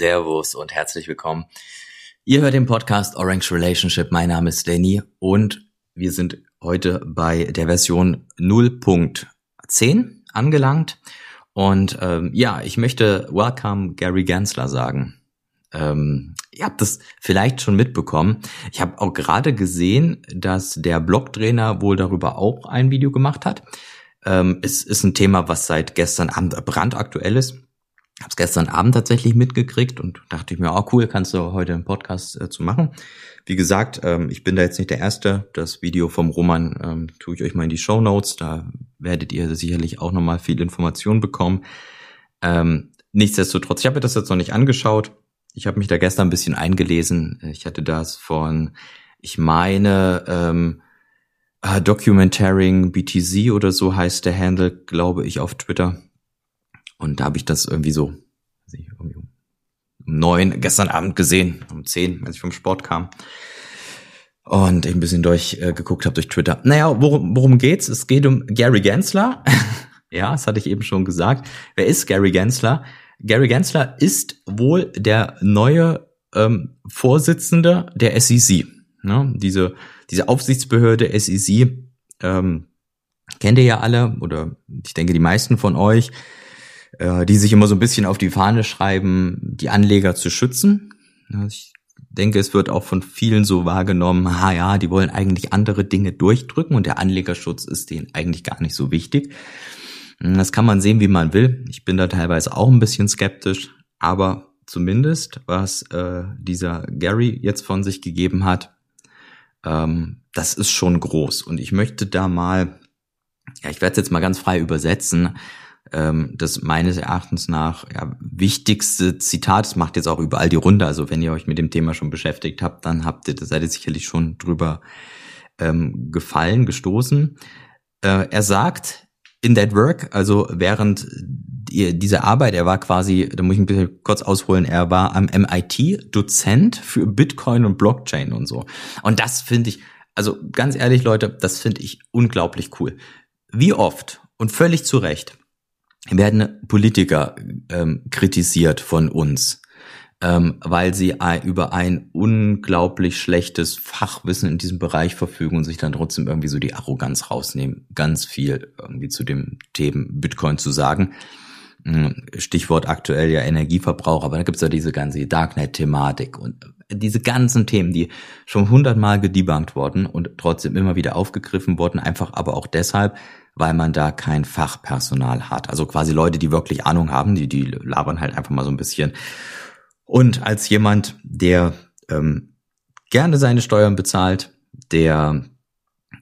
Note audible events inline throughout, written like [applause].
Servus und herzlich willkommen. Ihr hört den Podcast Orange Relationship. Mein Name ist Danny und wir sind heute bei der Version 0.10 angelangt. Und ähm, ja, ich möchte Welcome Gary Gensler sagen. Ähm, ihr habt das vielleicht schon mitbekommen. Ich habe auch gerade gesehen, dass der Blogtrainer wohl darüber auch ein Video gemacht hat. Ähm, es ist ein Thema, was seit gestern Abend brandaktuell ist. Habe es gestern Abend tatsächlich mitgekriegt und dachte ich mir, oh cool, kannst du heute einen Podcast äh, zu machen. Wie gesagt, ähm, ich bin da jetzt nicht der Erste. Das Video vom Roman ähm, tue ich euch mal in die Show Notes. Da werdet ihr sicherlich auch nochmal viel Information bekommen. Ähm, nichtsdestotrotz, ich habe mir das jetzt noch nicht angeschaut. Ich habe mich da gestern ein bisschen eingelesen. Ich hatte das von, ich meine, ähm, uh, Documenting BTZ oder so heißt der Handle, glaube ich, auf Twitter. Und da habe ich das irgendwie so irgendwie um neun gestern Abend gesehen, um zehn, als ich vom Sport kam. Und ich ein bisschen durchgeguckt äh, habe durch Twitter. Naja, worum, worum geht's? Es geht um Gary Gensler. [laughs] ja, das hatte ich eben schon gesagt. Wer ist Gary Gensler? Gary Gensler ist wohl der neue ähm, Vorsitzende der SEC. Ne? Diese, diese Aufsichtsbehörde SEC ähm, kennt ihr ja alle oder ich denke die meisten von euch, äh, die sich immer so ein bisschen auf die Fahne schreiben, die Anleger zu schützen. Ich denke, es wird auch von vielen so wahrgenommen, ha ja, die wollen eigentlich andere Dinge durchdrücken und der Anlegerschutz ist denen eigentlich gar nicht so wichtig. Das kann man sehen, wie man will. Ich bin da teilweise auch ein bisschen skeptisch, aber zumindest, was äh, dieser Gary jetzt von sich gegeben hat, ähm, das ist schon groß. Und ich möchte da mal, ja, ich werde es jetzt mal ganz frei übersetzen, ähm, das meines Erachtens nach ja, wichtigste Zitat, das macht jetzt auch überall die Runde, also wenn ihr euch mit dem Thema schon beschäftigt habt, dann habt ihr, seid ihr sicherlich schon drüber ähm, gefallen, gestoßen. Äh, er sagt, in that work, also während dieser Arbeit, er war quasi, da muss ich ein bisschen kurz ausholen, er war am MIT Dozent für Bitcoin und Blockchain und so. Und das finde ich, also ganz ehrlich Leute, das finde ich unglaublich cool. Wie oft und völlig zu Recht werden Politiker ähm, kritisiert von uns, ähm, weil sie über ein unglaublich schlechtes Fachwissen in diesem Bereich verfügen und sich dann trotzdem irgendwie so die Arroganz rausnehmen, ganz viel irgendwie zu dem Themen Bitcoin zu sagen. Hm, Stichwort aktuell ja Energieverbrauch, aber da gibt's ja diese ganze Darknet-Thematik und diese ganzen Themen, die schon hundertmal gedebunked worden und trotzdem immer wieder aufgegriffen worden, einfach aber auch deshalb, weil man da kein Fachpersonal hat. Also quasi Leute, die wirklich Ahnung haben, die, die labern halt einfach mal so ein bisschen. Und als jemand, der ähm, gerne seine Steuern bezahlt, der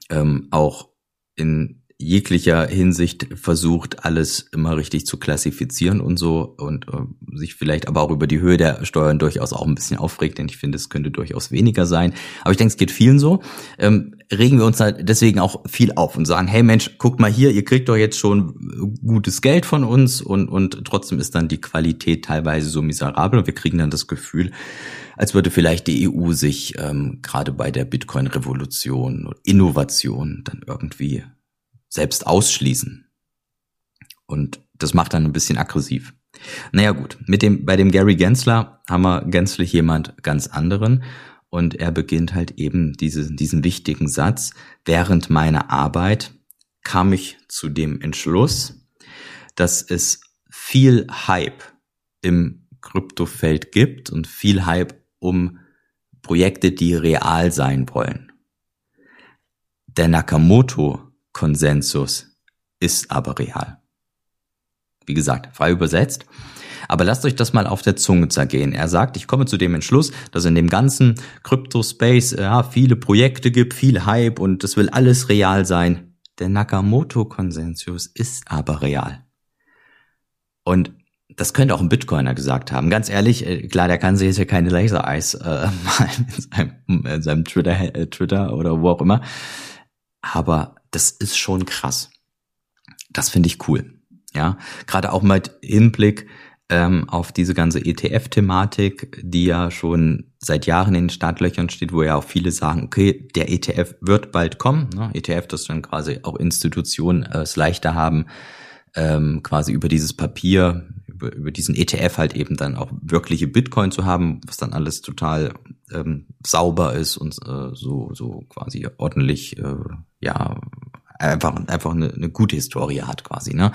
ähm, auch in jeglicher Hinsicht versucht, alles immer richtig zu klassifizieren und so und äh, sich vielleicht aber auch über die Höhe der Steuern durchaus auch ein bisschen aufregt, denn ich finde, es könnte durchaus weniger sein. Aber ich denke, es geht vielen so. Ähm, regen wir uns halt deswegen auch viel auf und sagen, hey Mensch, guckt mal hier, ihr kriegt doch jetzt schon gutes Geld von uns und, und trotzdem ist dann die Qualität teilweise so miserabel und wir kriegen dann das Gefühl, als würde vielleicht die EU sich ähm, gerade bei der Bitcoin-Revolution, Innovation dann irgendwie selbst ausschließen. Und das macht dann ein bisschen aggressiv. Naja gut, mit dem, bei dem Gary Gensler haben wir gänzlich jemand ganz anderen und er beginnt halt eben diese, diesen wichtigen Satz. Während meiner Arbeit kam ich zu dem Entschluss, dass es viel Hype im Kryptofeld gibt und viel Hype um Projekte, die real sein wollen. Der Nakamoto Konsensus ist aber real. Wie gesagt, frei übersetzt. Aber lasst euch das mal auf der Zunge zergehen. Er sagt, ich komme zu dem Entschluss, dass in dem ganzen Crypto-Space ja, viele Projekte gibt, viel Hype und es will alles real sein. Der Nakamoto-Konsensus ist aber real. Und das könnte auch ein Bitcoiner gesagt haben. Ganz ehrlich, äh, klar, der kann sich jetzt ja keine Laser-Eyes äh, [laughs] malen in seinem, in seinem Twitter, äh, Twitter oder wo auch immer. Aber das ist schon krass. Das finde ich cool. Ja, gerade auch mit Hinblick ähm, auf diese ganze ETF-Thematik, die ja schon seit Jahren in den Startlöchern steht, wo ja auch viele sagen, okay, der ETF wird bald kommen. Ne? ETF, das dann quasi auch Institutionen äh, es leichter haben, ähm, quasi über dieses Papier, über, über diesen ETF halt eben dann auch wirkliche Bitcoin zu haben, was dann alles total ähm, sauber ist und äh, so, so quasi ordentlich, äh, ja, einfach, einfach eine, eine gute Historie hat quasi, ne?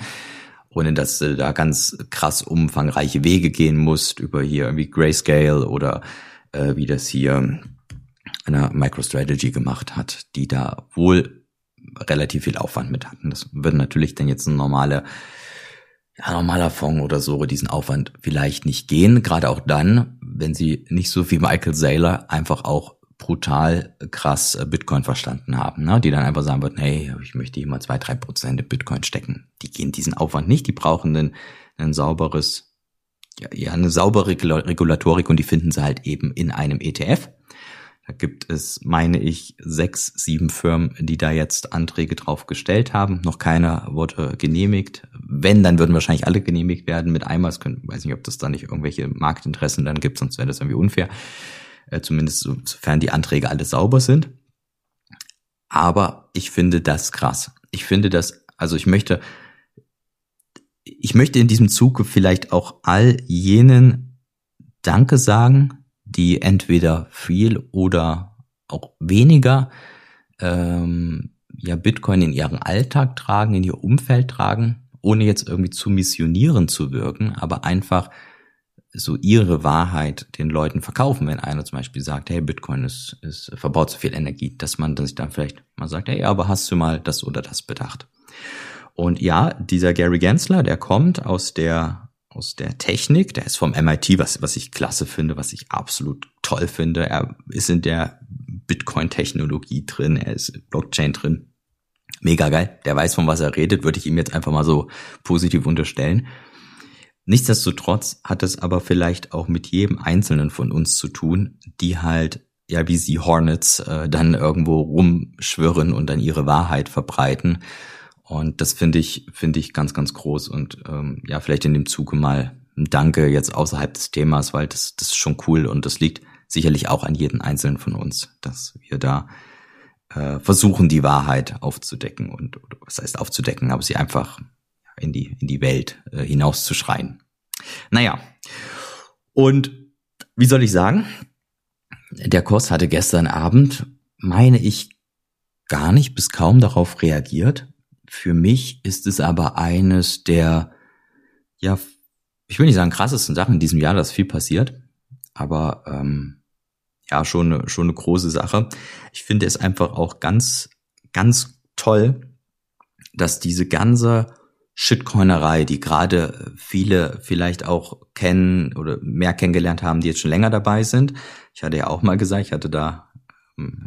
Ohne dass du da ganz krass umfangreiche Wege gehen musst über hier irgendwie Grayscale oder äh, wie das hier eine MicroStrategy gemacht hat, die da wohl relativ viel Aufwand mit hatten. Das würde natürlich dann jetzt ein normaler, ja, normaler Fonds oder so diesen Aufwand vielleicht nicht gehen. Gerade auch dann, wenn sie nicht so wie Michael Saylor einfach auch brutal krass Bitcoin verstanden haben, ne? die dann einfach sagen würden, hey, ich möchte hier mal zwei, drei Prozent in Bitcoin stecken. Die gehen diesen Aufwand nicht, die brauchen ein, ein sauberes, ja, ja, eine saubere Regulatorik und die finden sie halt eben in einem ETF. Da gibt es, meine ich, sechs, sieben Firmen, die da jetzt Anträge drauf gestellt haben. Noch keiner wurde genehmigt. Wenn, dann würden wahrscheinlich alle genehmigt werden mit einmal. Ich weiß nicht, ob das da nicht irgendwelche Marktinteressen dann gibt, sonst wäre das irgendwie unfair. Äh, zumindest sofern die Anträge alle sauber sind. Aber ich finde das krass. Ich finde das, also ich möchte, ich möchte in diesem Zuge vielleicht auch all jenen Danke sagen, die entweder viel oder auch weniger ähm, ja Bitcoin in ihren Alltag tragen, in ihr Umfeld tragen, ohne jetzt irgendwie zu missionieren zu wirken, aber einfach so ihre Wahrheit den Leuten verkaufen, wenn einer zum Beispiel sagt, hey, Bitcoin ist, ist verbaut so viel Energie, dass man sich dann vielleicht mal sagt, hey, aber hast du mal das oder das bedacht? Und ja, dieser Gary Gensler, der kommt aus der aus der Technik. Der ist vom MIT, was, was ich klasse finde, was ich absolut toll finde. Er ist in der Bitcoin-Technologie drin, er ist Blockchain drin. Mega geil. Der weiß, von was er redet, würde ich ihm jetzt einfach mal so positiv unterstellen. Nichtsdestotrotz hat es aber vielleicht auch mit jedem Einzelnen von uns zu tun, die halt, ja, wie sie Hornets äh, dann irgendwo rumschwirren und dann ihre Wahrheit verbreiten. Und das finde ich, finde ich ganz, ganz groß und ähm, ja, vielleicht in dem Zuge mal ein Danke jetzt außerhalb des Themas, weil das, das ist schon cool und das liegt sicherlich auch an jedem Einzelnen von uns, dass wir da äh, versuchen, die Wahrheit aufzudecken und oder was heißt aufzudecken, aber sie einfach in die, in die Welt äh, hinauszuschreien. Naja, und wie soll ich sagen? Der Kurs hatte gestern Abend, meine ich, gar nicht bis kaum darauf reagiert, für mich ist es aber eines der, ja, ich will nicht sagen krassesten Sachen in diesem Jahr, dass viel passiert, aber ähm, ja, schon schon eine große Sache. Ich finde es einfach auch ganz, ganz toll, dass diese ganze Shitcoinerei, die gerade viele vielleicht auch kennen oder mehr kennengelernt haben, die jetzt schon länger dabei sind. Ich hatte ja auch mal gesagt, ich hatte da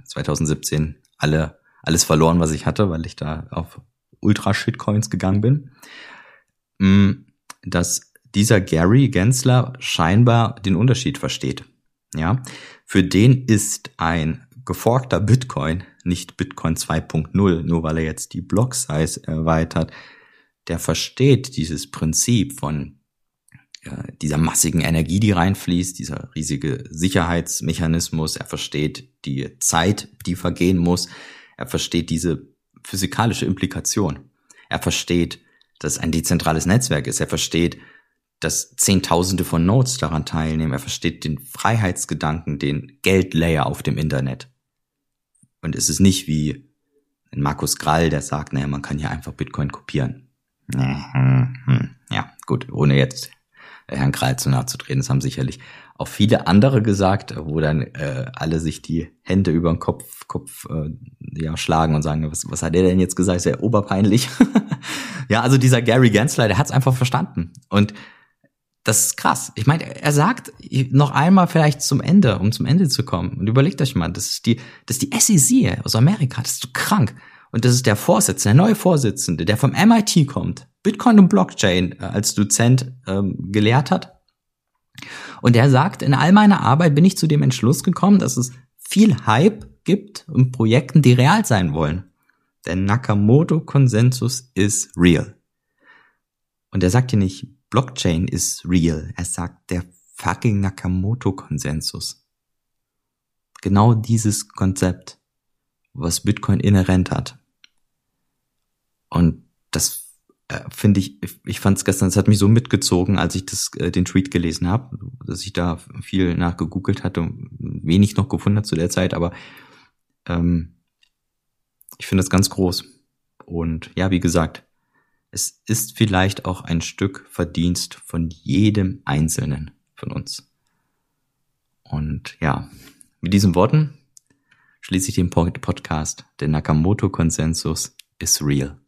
2017 ähm, alle alles verloren, was ich hatte, weil ich da auf Ultra-Shitcoins gegangen bin, mm, dass dieser Gary Gensler scheinbar den Unterschied versteht. Ja, für den ist ein geforkter Bitcoin nicht Bitcoin 2.0, nur weil er jetzt die Block Size erweitert. Der versteht dieses Prinzip von äh, dieser massigen Energie, die reinfließt, dieser riesige Sicherheitsmechanismus. Er versteht die Zeit, die vergehen muss. Er versteht diese physikalische Implikation. Er versteht, dass es ein dezentrales Netzwerk ist. Er versteht, dass Zehntausende von Nodes daran teilnehmen. Er versteht den Freiheitsgedanken, den Geldlayer auf dem Internet. Und es ist nicht wie ein Markus Grall, der sagt, naja, man kann hier einfach Bitcoin kopieren. Mhm. Ja, gut, ohne jetzt Herrn Krall zu nahe zu treten. Das haben sicherlich auch viele andere gesagt, wo dann äh, alle sich die Hände über den Kopf, Kopf äh, ja, schlagen und sagen, was, was hat er denn jetzt gesagt? Ist ja oberpeinlich. [laughs] ja, also dieser Gary Gensler, der hat es einfach verstanden. Und das ist krass. Ich meine, er sagt noch einmal vielleicht zum Ende, um zum Ende zu kommen. Und überlegt euch mal, das ist die, das ist die SEC aus Amerika, das ist so krank. Und das ist der Vorsitzende, der neue Vorsitzende, der vom MIT kommt, Bitcoin und Blockchain äh, als Dozent ähm, gelehrt hat. Und er sagt, in all meiner Arbeit bin ich zu dem Entschluss gekommen, dass es viel Hype gibt in Projekten, die real sein wollen. Der Nakamoto-Konsensus ist real. Und er sagt hier nicht, Blockchain ist real. Er sagt, der fucking Nakamoto-Konsensus. Genau dieses Konzept, was Bitcoin inhärent hat. Und das äh, finde ich, ich fand es gestern, es hat mich so mitgezogen, als ich das, äh, den Tweet gelesen habe, dass ich da viel nachgegoogelt hatte und wenig noch gefunden hat zu der Zeit, aber ähm, ich finde das ganz groß. Und ja, wie gesagt, es ist vielleicht auch ein Stück Verdienst von jedem Einzelnen von uns. Und ja, mit diesen Worten schließe ich den Podcast. Der Nakamoto-Konsensus ist real.